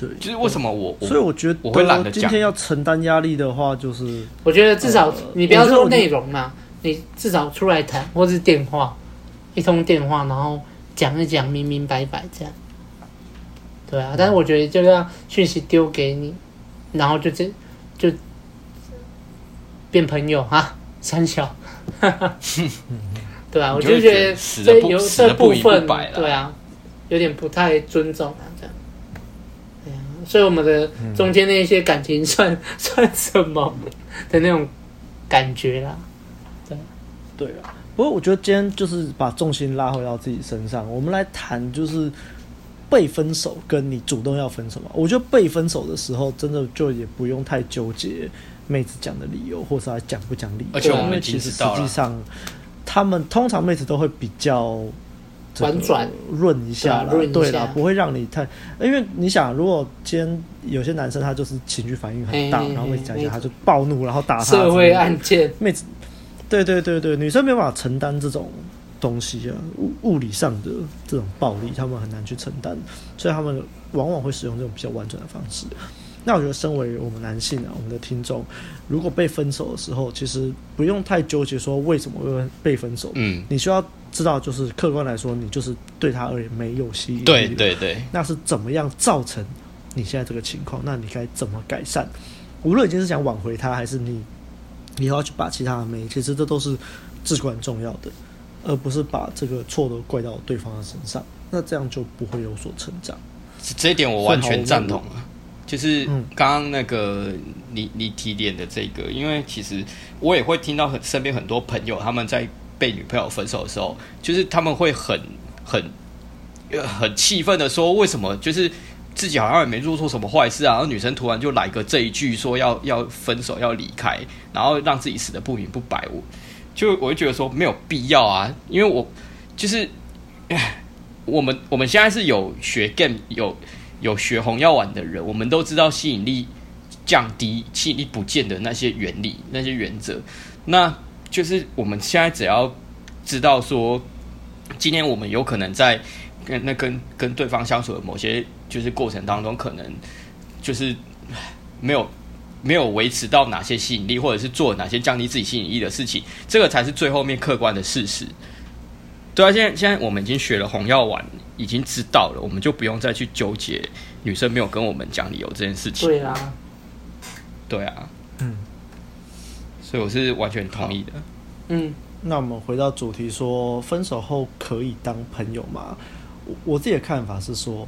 对，就是为什么我，所以我觉得我会懒得讲。今天要承担压力的话，就是我觉得至少你不要说内容嘛，你至少出来谈，或是电话，一通电话，然后讲一讲，明明白白这样。对啊，但是我觉得就要讯息丢给你，然后就这就变朋友啊，三小，对啊，我就觉得这有这部分，对啊，有点不太尊重啊，这样。所以我们的中间那些感情算、嗯、算什么的那种感觉啦？对，对啊。不过我觉得今天就是把重心拉回到自己身上，我们来谈就是被分手跟你主动要分手嘛。我觉得被分手的时候，真的就也不用太纠结妹子讲的理由，或是她讲不讲理由。而且我们其实实际上，他们通常妹子都会比较。婉转润一下啦，对啦，不会让你太，因为你想，如果今天有些男生他就是情绪反应很大，然后妹子讲一下他就暴怒，然后打他。社会案件，妹子，对对对对，女生没办法承担这种东西啊，物物理上的这种暴力，他们很难去承担，所以他们往往会使用这种比较婉转的方式。那我觉得，身为我们男性啊，我们的听众，如果被分手的时候，其实不用太纠结说为什么会被分手。嗯，你需要知道，就是客观来说，你就是对他而言没有吸引力。对对对。那是怎么样造成你现在这个情况？那你该怎么改善？无论你是想挽回他，还是你你要去把其他的妹，其实这都是至关重要的，而不是把这个错都怪到对方的身上。那这样就不会有所成长。这一点我完全赞同啊。就是刚刚那个你你提点的这个，因为其实我也会听到很身边很多朋友他们在被女朋友分手的时候，就是他们会很很很气愤的说，为什么就是自己好像也没做错什么坏事啊，然后女生突然就来个这一句说要要分手要离开，然后让自己死的不明不白，我就我就觉得说没有必要啊，因为我就是。我们我们现在是有学 game 有有学红药丸的人，我们都知道吸引力降低、吸引力不见的那些原理、那些原则。那就是我们现在只要知道说，今天我们有可能在跟那跟跟对方相处的某些就是过程当中，可能就是没有没有维持到哪些吸引力，或者是做哪些降低自己吸引力的事情，这个才是最后面客观的事实。对啊，现在现在我们已经学了红药丸，已经知道了，我们就不用再去纠结女生没有跟我们讲理由这件事情。对啊，对啊，嗯，所以我是完全同意的。嗯，那我们回到主题说，说分手后可以当朋友吗？我我自己的看法是说，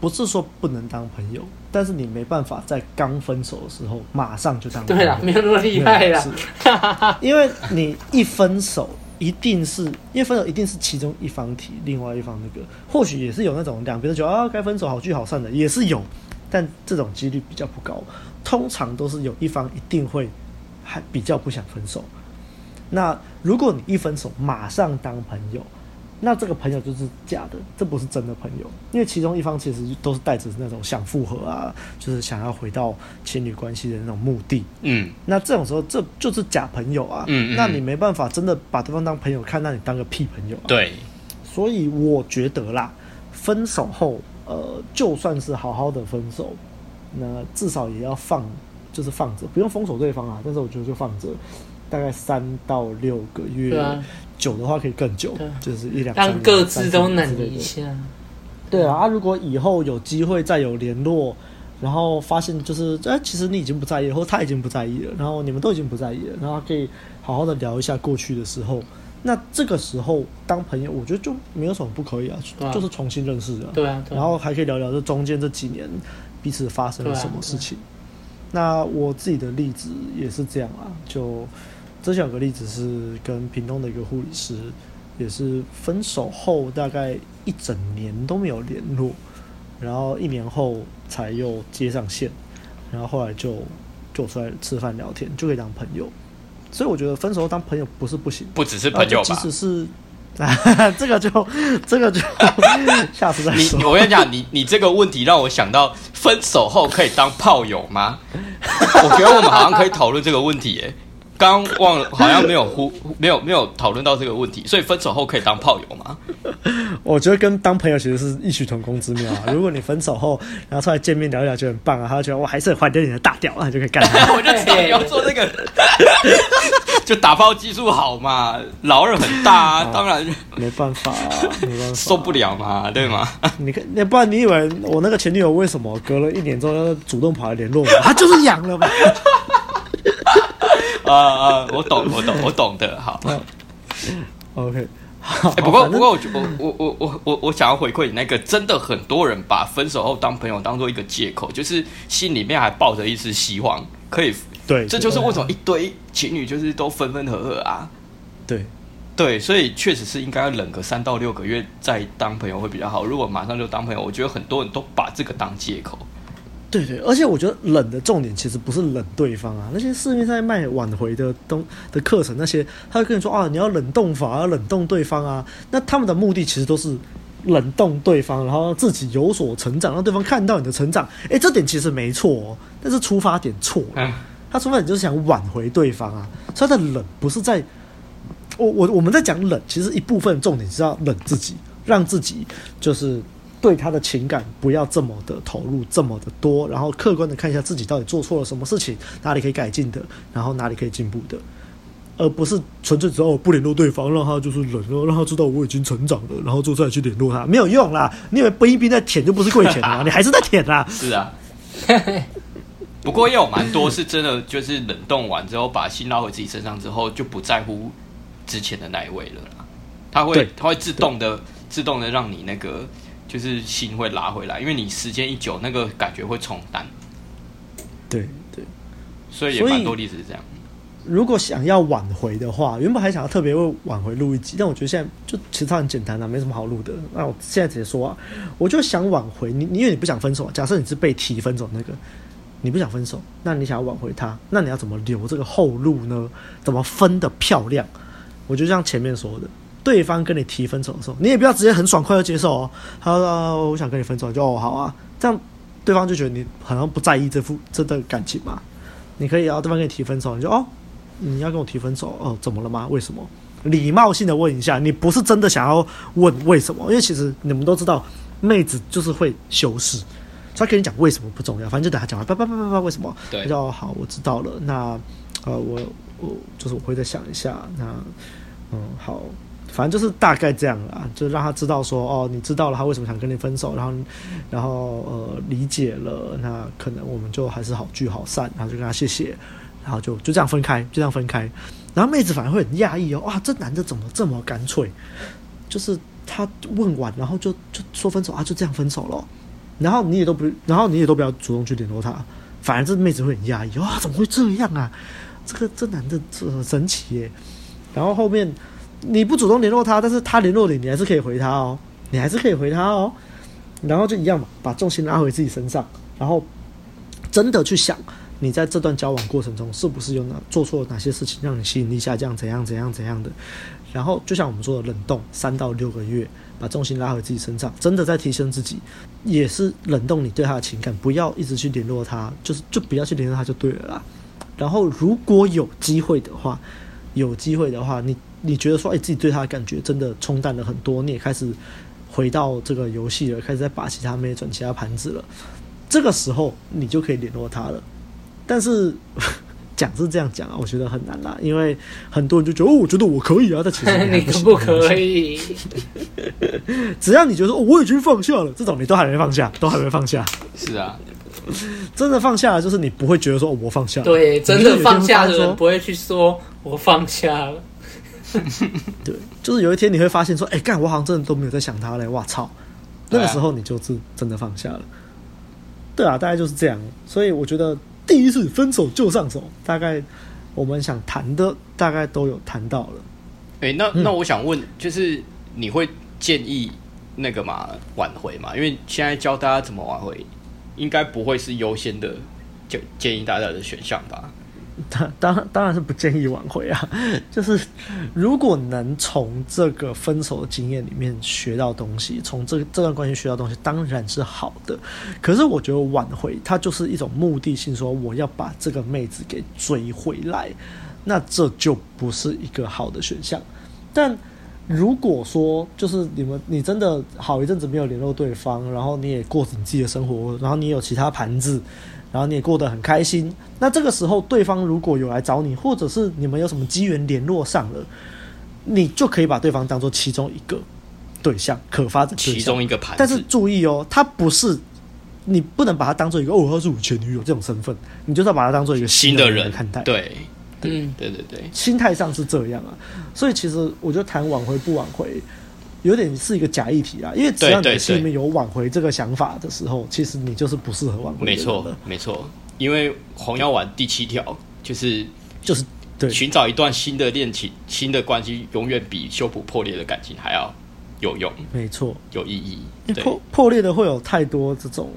不是说不能当朋友，但是你没办法在刚分手的时候马上就当朋友。对啦，没有那么厉害啦，因为你一分手。一定是因为分手，一定是其中一方提，另外一方那个，或许也是有那种两边都觉得啊，该分手好聚好散的，也是有，但这种几率比较不高。通常都是有一方一定会还比较不想分手。那如果你一分手马上当朋友。那这个朋友就是假的，这不是真的朋友，因为其中一方其实都是带着那种想复合啊，就是想要回到情侣关系的那种目的。嗯，那这种时候这就是假朋友啊。嗯，嗯，那你没办法真的把对方当朋友看，那你当个屁朋友啊。对，所以我觉得啦，分手后，呃，就算是好好的分手，那至少也要放，就是放着，不用封锁对方啊。但是我觉得就放着，大概三到六个月。久的话可以更久，就是一两，让各自都冷一下。对啊，啊，如果以后有机会再有联络，然后发现就是，哎、欸，其实你已经不在意，或他已经不在意了，然后你们都已经不在意了，然后可以好好的聊一下过去的时候，那这个时候当朋友，我觉得就没有什么不可以啊，啊就是重新认识啊。对啊，然后还可以聊聊这中间这几年彼此发生了什么事情。那我自己的例子也是这样啊，就。之前有个例子是跟屏东的一个护理师，也是分手后大概一整年都没有联络，然后一年后才又接上线，然后后来就就出来吃饭聊天，就可以当朋友。所以我觉得分手后当朋友不是不行，不只是朋友吧，即使是这个就这个就 下次再说。你我跟你讲，你你这个问题让我想到，分手后可以当炮友吗？我觉得我们好像可以讨论这个问题耶。刚忘了，好像没有呼，没有没有讨论到这个问题，所以分手后可以当炮友吗？我觉得跟当朋友其实是异曲同工之妙啊。如果你分手后，然后出来见面聊一聊就很棒啊，他就觉得我还是很怀念你的大屌啊，就可以干。我就知道你要做这个，就打炮技术好嘛，老二很大啊，当然没办法，没办法，受不了嘛，对吗？你看，那不然你以为我那个前女友为什么隔了一年之后要主动跑来联络我？他就是痒了嘛。啊啊！我懂，我懂，我懂的。好，OK。欸、不过，不过，我我我我我我想要回馈你那个，真的很多人把分手后当朋友当做一个借口，就是心里面还抱着一丝希望，可以。对，这就是为什么一堆情侣就是都分分合合啊。对，对，所以确实是应该要忍个三到六个月再当朋友会比较好。如果马上就当朋友，我觉得很多人都把这个当借口。对对，而且我觉得冷的重点其实不是冷对方啊，那些市面上卖挽回的东的课程，那些他会跟你说啊，你要冷冻法，要冷冻对方啊，那他们的目的其实都是冷冻对方，然后让自己有所成长，让对方看到你的成长。诶，这点其实没错哦，但是出发点错了，他出发点就是想挽回对方啊，所以他的冷不是在，我我我们在讲冷，其实一部分重点是要冷自己，让自己就是。对他的情感不要这么的投入，这么的多，然后客观的看一下自己到底做错了什么事情，哪里可以改进的，然后哪里可以进步的，而不是纯粹只要我不联络对方，让他就是冷，然后让他知道我已经成长了，然后就再去联络他，没有用啦！你以为冰一冰在舔就不是跪舔啊？你还是在舔啊？是啊，不过也有蛮多是真的，就是冷冻完之后把心捞回自己身上之后，就不在乎之前的那一位了啦。他会，他会自动的，自动的让你那个。就是心会拉回来，因为你时间一久，那个感觉会冲淡。对对，所以也蛮多例子是这样。如果想要挽回的话，原本还想要特别为挽回录一集，但我觉得现在就其实它很简单啊，没什么好录的。那我现在直接说啊，我就想挽回你，你因为你不想分手，假设你是被提分手那个，你不想分手，那你想要挽回他，那你要怎么留这个后路呢？怎么分的漂亮？我就像前面说的，对方跟你提分手的时候，你也不要直接很爽快的接受哦。他说我想跟你分手，就哦好啊，这样对方就觉得你好像不在意这副这段感情嘛。你可以要对方跟你提分手，你就哦。你要跟我提分手哦？怎么了吗？为什么？礼貌性的问一下，你不是真的想要问为什么？因为其实你们都知道，妹子就是会修饰，他跟你讲为什么不重要，反正就等他讲完，叭叭叭叭叭，为什么？对，就好，我知道了。那呃，我我就是我会再想一下。那嗯，好，反正就是大概这样啦，就让他知道说哦，你知道了，他为什么想跟你分手，然后然后呃理解了，那可能我们就还是好聚好散，然后就跟他谢谢。然后就就这样分开，就这样分开。然后妹子反而会很讶异哦，哇，这男的怎么这么干脆？就是他问完，然后就就说分手啊，就这样分手了。然后你也都不，然后你也都不要主动去联络他，反而这妹子会很讶异，哇，怎么会这样啊？这个这男的这很神奇耶。然后后面你不主动联络他，但是他联络你，你还是可以回他哦，你还是可以回他哦。然后就一样嘛，把重心拉回自己身上，然后真的去想。你在这段交往过程中，是不是有哪做错哪些事情，让你吸引力下降？怎样怎样怎样的？然后就像我们说的，冷冻三到六个月，把重心拉回自己身上，真的在提升自己，也是冷冻你对他的情感，不要一直去联络他，就是就不要去联络他就对了啦。然后如果有机会的话，有机会的话，你你觉得说，哎，自己对他的感觉真的冲淡了很多，你也开始回到这个游戏了，开始在把其他妹转其他盘子了，这个时候你就可以联络他了。但是讲是这样讲啊，我觉得很难啦，因为很多人就觉得哦，我觉得我可以啊，但其实 你，你可不可以？只要你觉得哦，我已经放下了，这种你都还没放下，都还没放下。是啊，真的放下了，就是你不会觉得说、哦、我放下了。对，真的放下的人不会去说我放下了。对，就是有一天你会发现说，哎，干，我好像真的都没有在想他嘞，哇操！那个时候你就是真的放下了。对啊，大概就是这样。所以我觉得。第一次分手就上手，大概我们想谈的大概都有谈到了。哎、欸，那那我想问，就是你会建议那个嘛挽回嘛？因为现在教大家怎么挽回，应该不会是优先的，就建议大家的选项吧？当当当然是不建议挽回啊！就是如果能从这个分手的经验里面学到东西，从这这段关系学到东西，当然是好的。可是我觉得挽回它就是一种目的性，说我要把这个妹子给追回来，那这就不是一个好的选项。但如果说就是你们你真的好一阵子没有联络对方，然后你也过着你自己的生活，然后你有其他盘子。然后你也过得很开心，那这个时候对方如果有来找你，或者是你们有什么机缘联络上了，你就可以把对方当做其中一个对象，可发展其中一个盘。但是注意哦，他不是，你不能把他当做一个哦，他是我前女友这种身份，你就是要把他当做一个新的人看待。对，嗯，对对对，心态上是这样啊。所以其实我觉得谈挽回不挽回。有点是一个假议题啊，因为只要你心里面有挽回这个想法的时候，对对对，其实你就是不适合挽回。没错，没错，因为黄药丸第七条就是就是对寻找一段新的恋情、新的关系，永远比修补破裂的感情还要有用。没错，有意义。对，破破裂的会有太多这种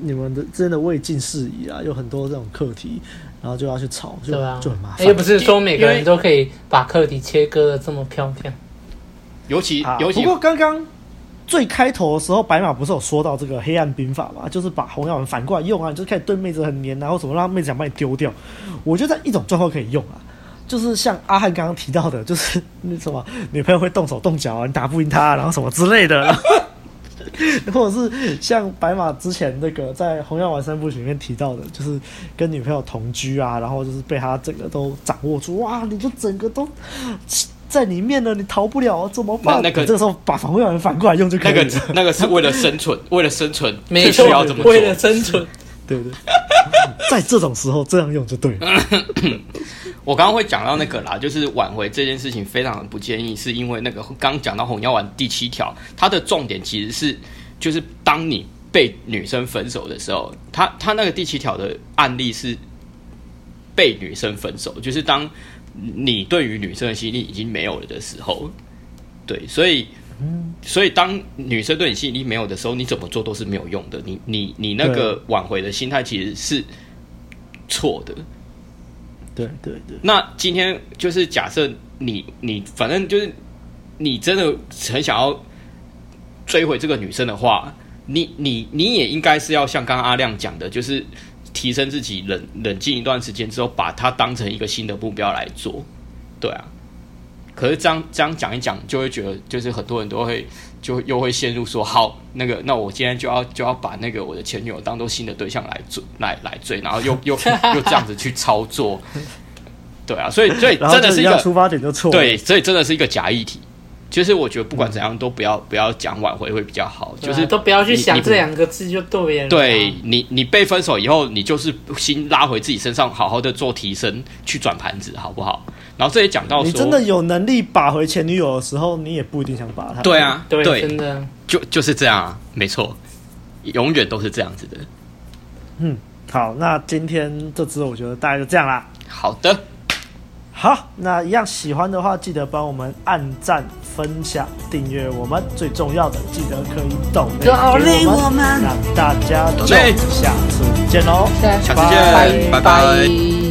你们的真的未尽事宜啊，有很多这种课题，然后就要去吵，就对啊，就很麻烦。又不是说每个人都可以把课题切割的这么漂亮。尤其，尤其不过刚刚最开头的时候，白马不是有说到这个黑暗兵法嘛？就是把红药丸反过来用啊，就是开始对妹子很黏，然后怎么让妹子想把你丢掉。我觉得在一种状况可以用啊，就是像阿汉刚刚提到的，就是那什么女朋友会动手动脚啊，你打不赢她，然后什么之类的，或者是像白马之前那个在红药丸三部曲里面提到的，就是跟女朋友同居啊，然后就是被他整个都掌握住，哇，你就整个都。在里面呢，你逃不了，怎么办？那个这个时候把防卫员反过来用就可以了。那个那个是为了生存，为了生存，没错，要怎么为了生存，对不对？在这种时候这样用就对了。我刚刚会讲到那个啦，就是挽回这件事情非常不建议，是因为那个刚讲到红药丸第七条，它的重点其实是就是当你被女生分手的时候，他他那个第七条的案例是被女生分手，就是当你对于女生的吸引力已经没有了的时候，对，所以，所以当女生对你吸引力没有的时候，你怎么做都是没有用的，你你你那个挽回的心态其实是错的，对对对。那今天就是假设你你反正就是你真的很想要追回这个女生的话。你你你也应该是要像刚刚阿亮讲的，就是提升自己冷冷静一段时间之后，把它当成一个新的目标来做，对啊。可是这样这样讲一讲，就会觉得就是很多人都会就又会陷入说，好，那个那我今天就要就要把那个我的前女友当做新的对象来追来来追，然后又又又 这样子去操作，对啊。所以所以真的是一个出发点就错，对，所以真的是一个假议题。其实我觉得不管怎样都不要不要讲挽回会比较好，啊、就是都不要去想这两个字就对了。对你，你被分手以后，你就是心拉回自己身上，好好的做提升，去转盘子，好不好？然后这也讲到说，你真的有能力把回前女友的时候，你也不一定想把她。对啊，对，对真的就就是这样啊，没错，永远都是这样子的。嗯，好，那今天这支我觉得大概就这样啦。好的。好，那一样喜欢的话，记得帮我们按赞、分享、订阅我们。最重要的，记得可以抖内给我们，让大家就下次见喽，下次见，拜拜。拜拜。